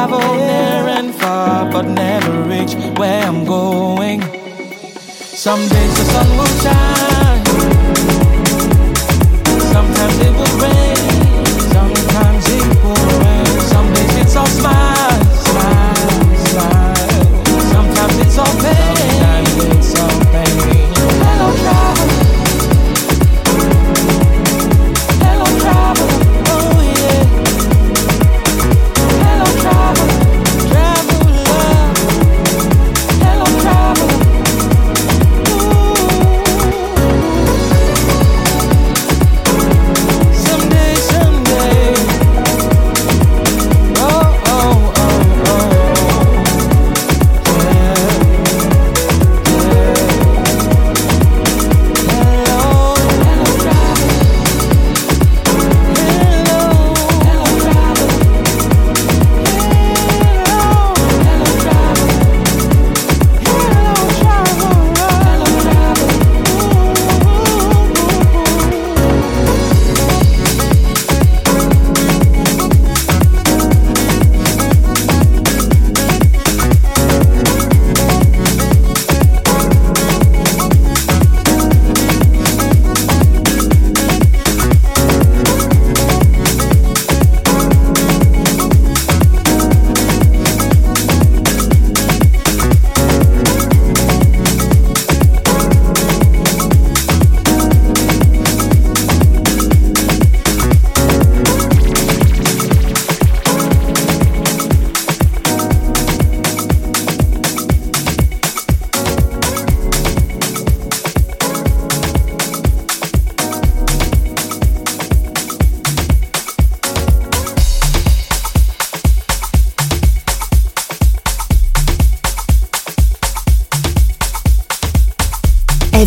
travel near and far, but never reach where I'm going. Some days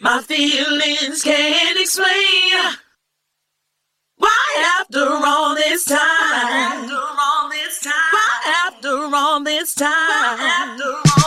My feelings can't explain. Why after all this time? Why after all this time? Why after all this time?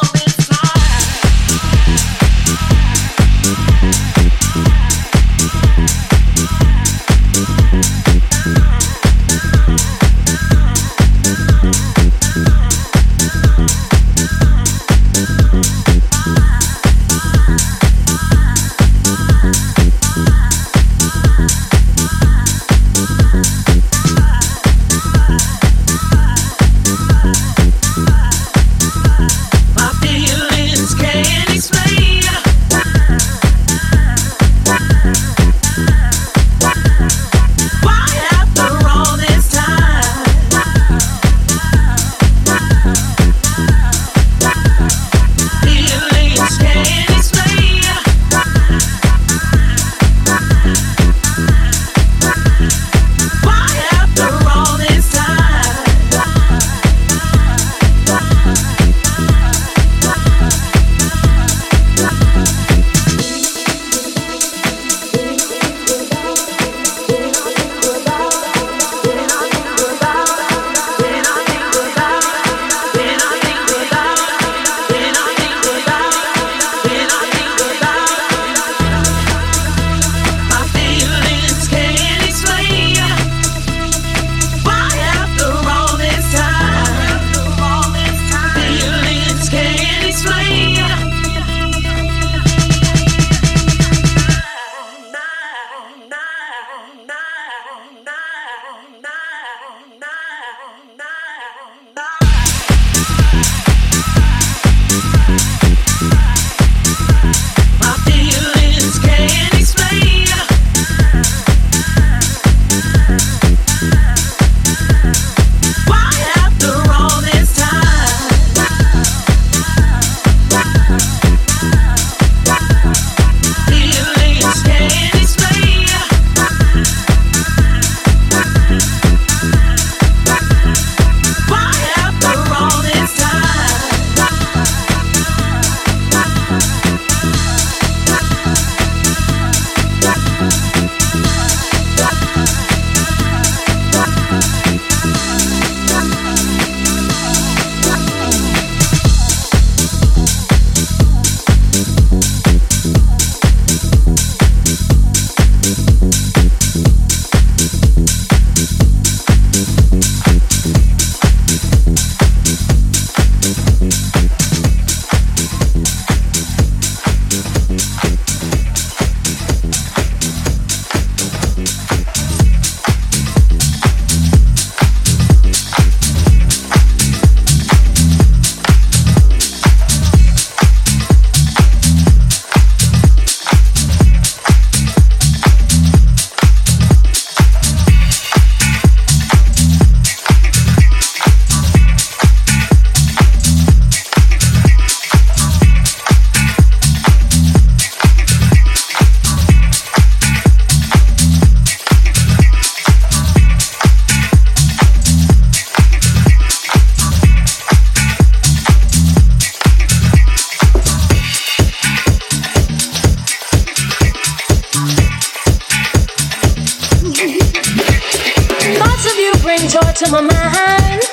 word to my mind.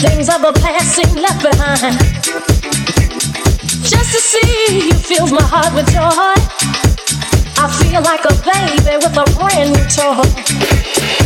Things of the past seem left behind. Just to see you fills my heart with joy. I feel like a baby with a brand new toy.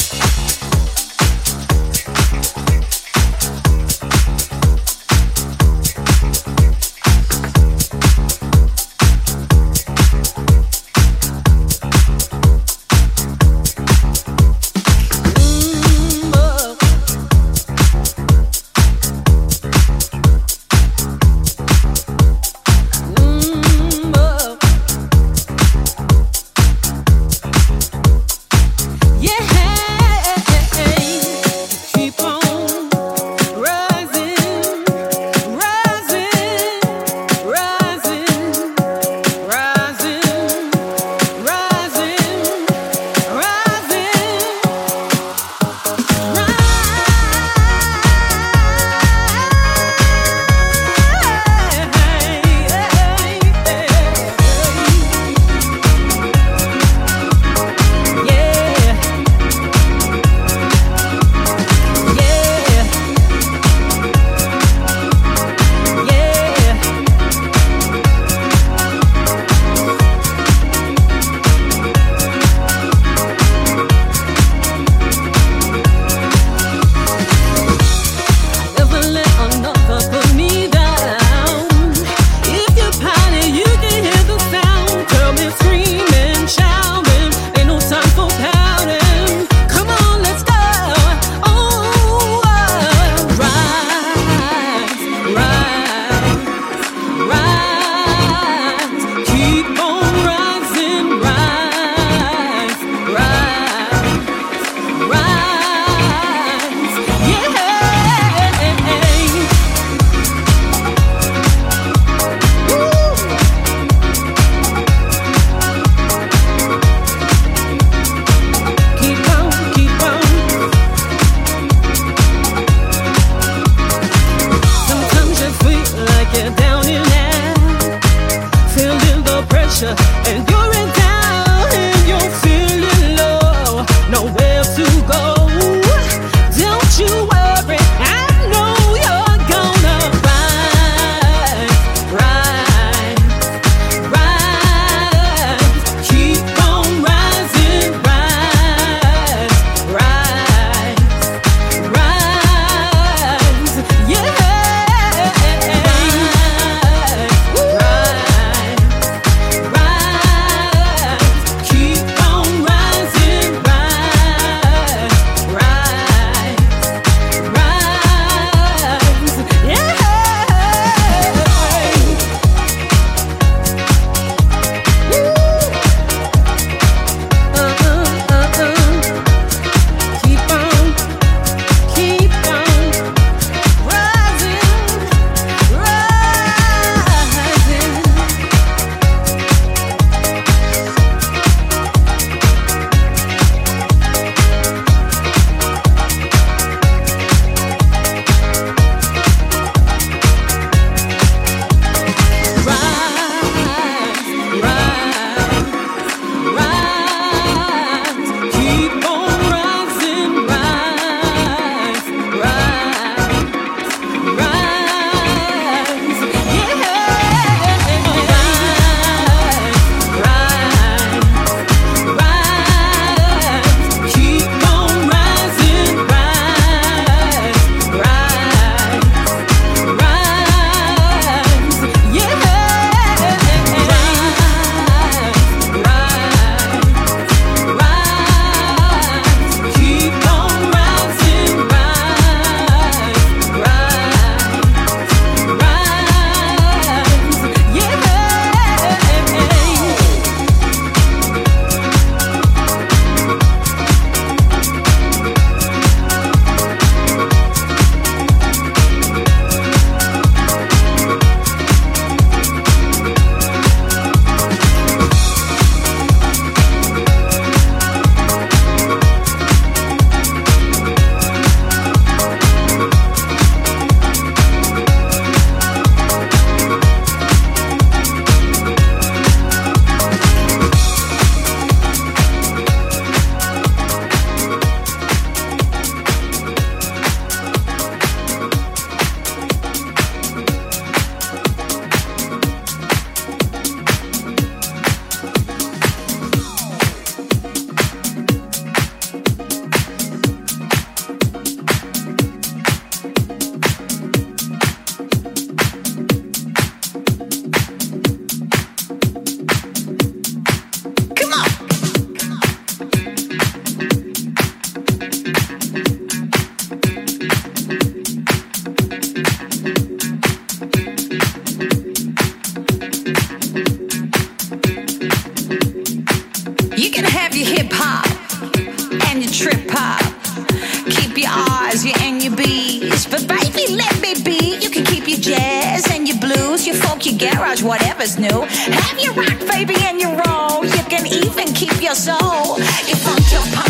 jazz. But baby, let me be. You can keep your jazz and your blues, your funk, your garage, whatever's new. Have your rock, baby, and your roll. You can even keep your soul. Your funk, your pop.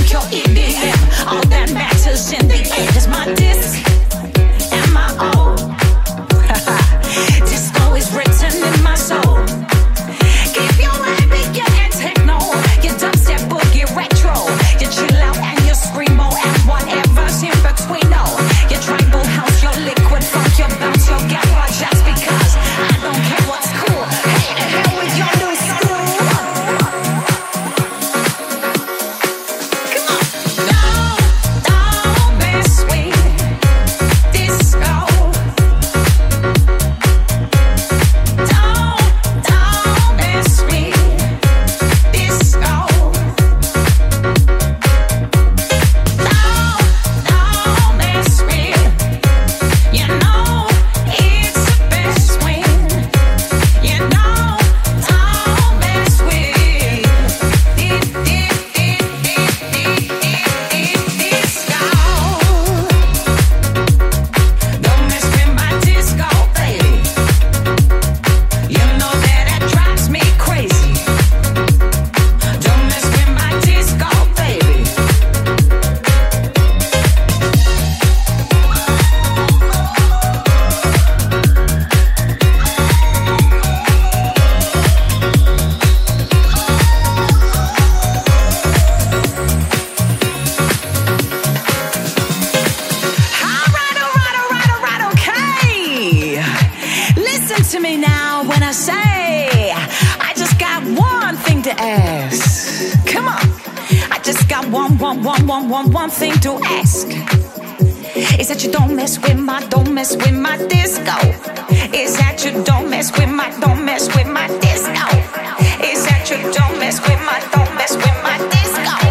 one, one, one, one, one, one thing to ask. Is that you don't mess with my, don't mess with my disco. Is that you don't mess with my, don't mess with my disco. Is that you don't mess with my, don't mess with my disco.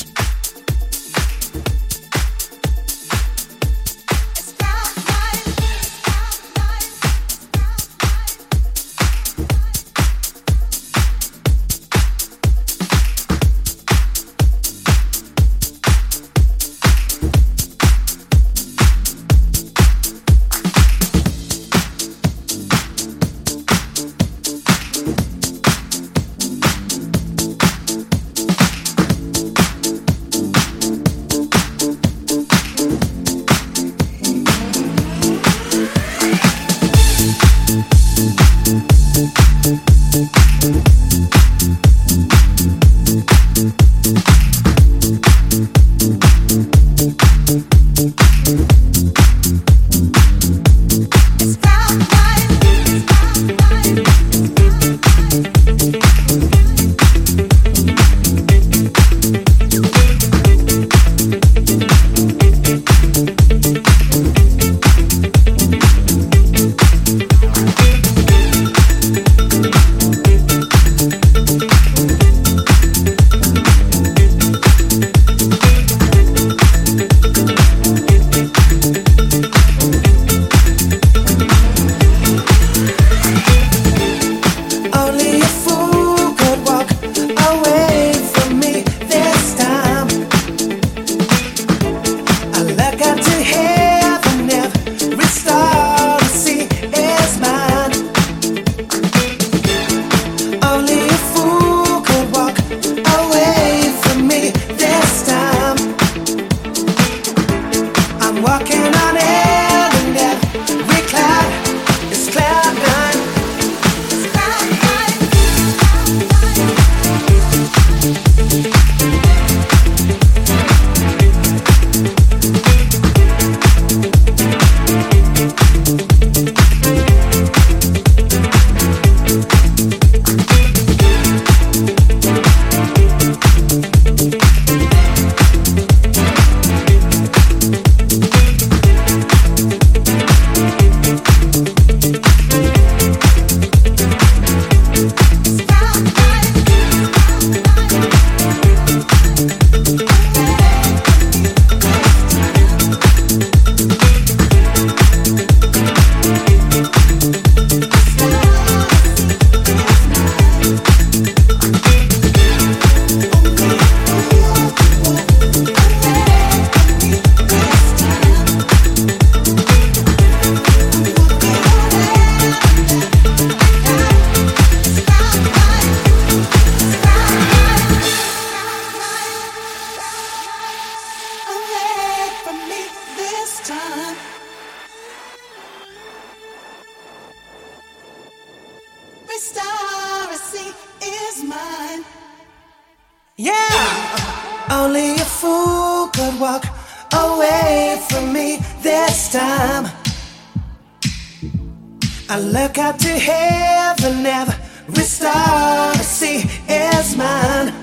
I look up to heaven, every star I see is mine.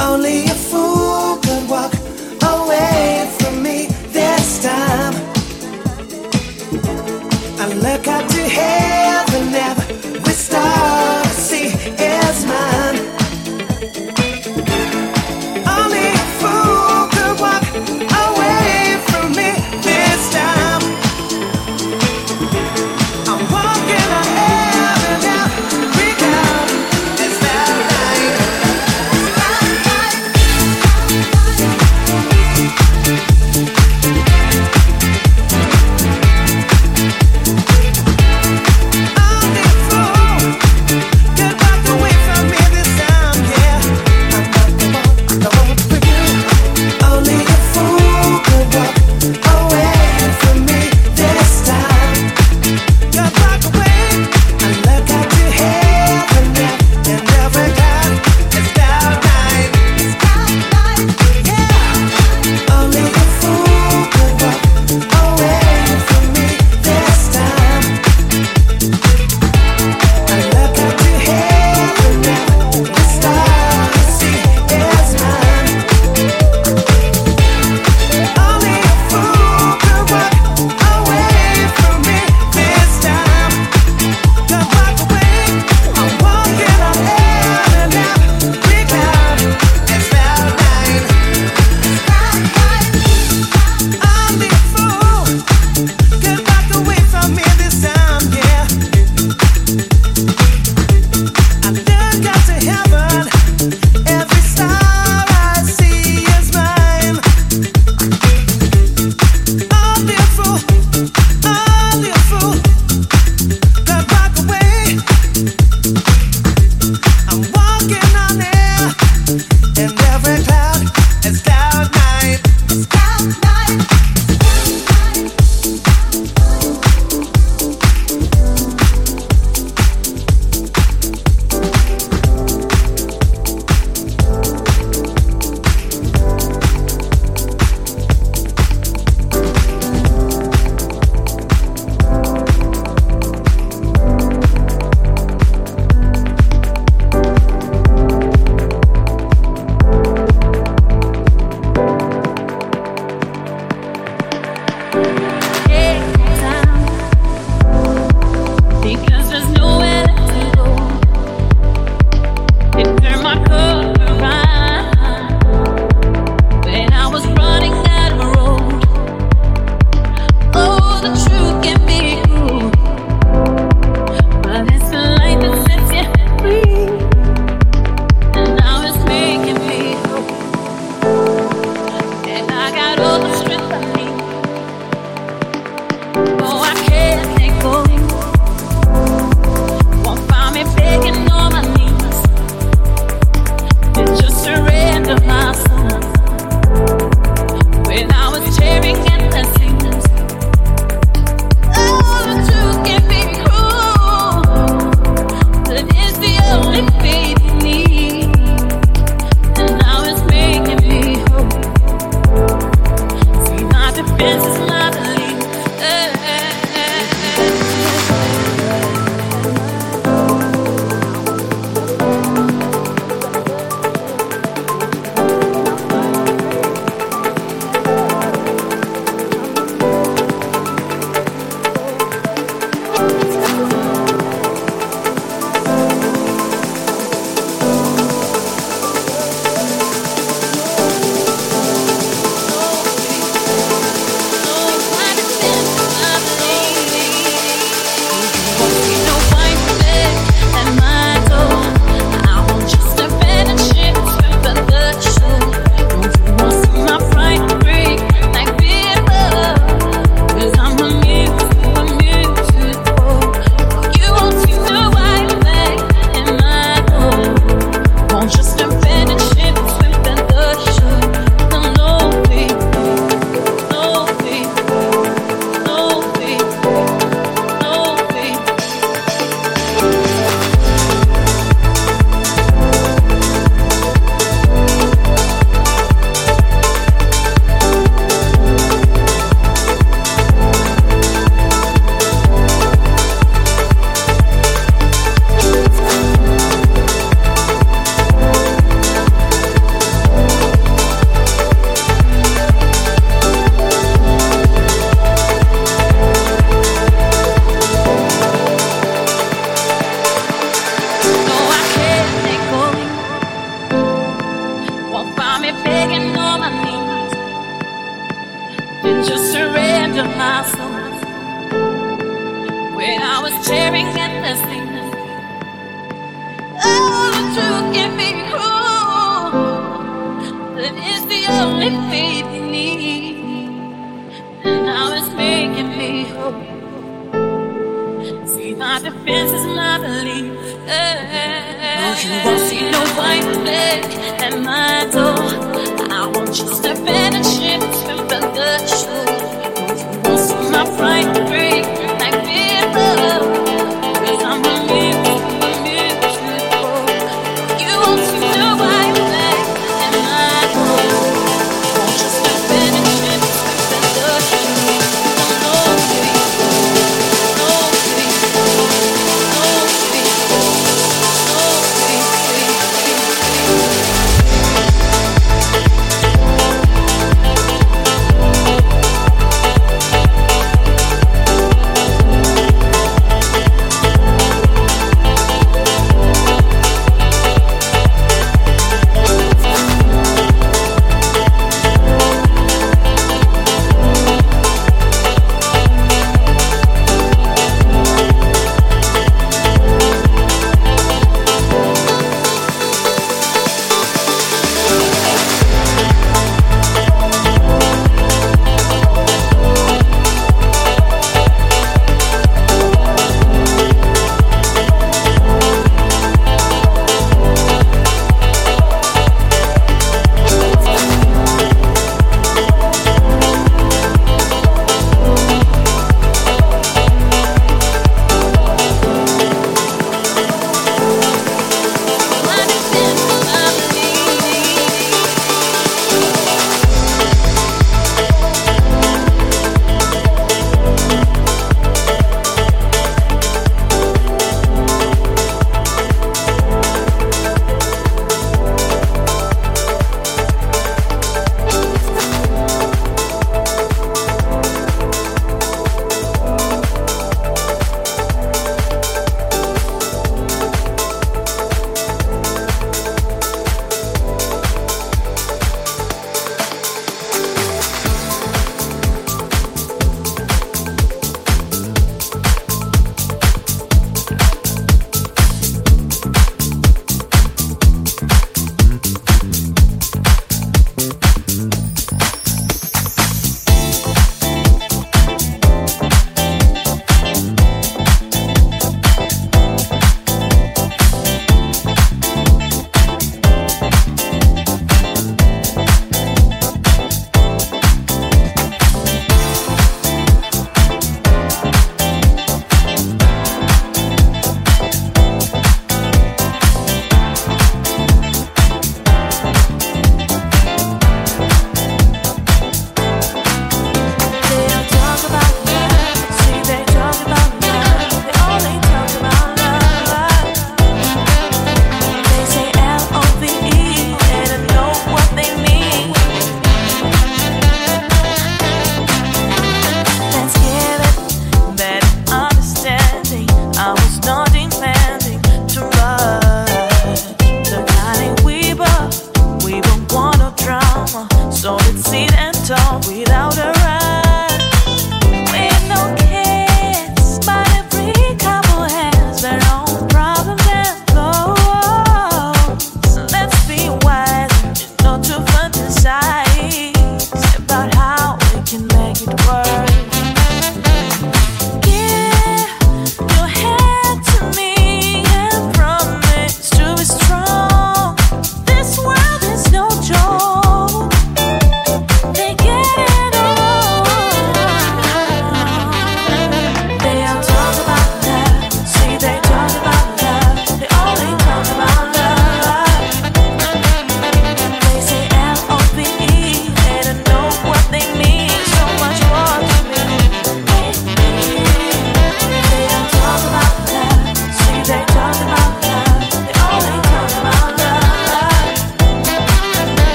Only a fool could walk away from me this time. I look up to heaven, every star I see is mine. begging on my knees. Then just surrender my soul. When I was tearing at the seams, oh, the truth can be cruel, but it's the only faith you need. And now it's making me whole. See, my defense is my belief. Girl, you won't see no white flag at my door. I want you to stepping and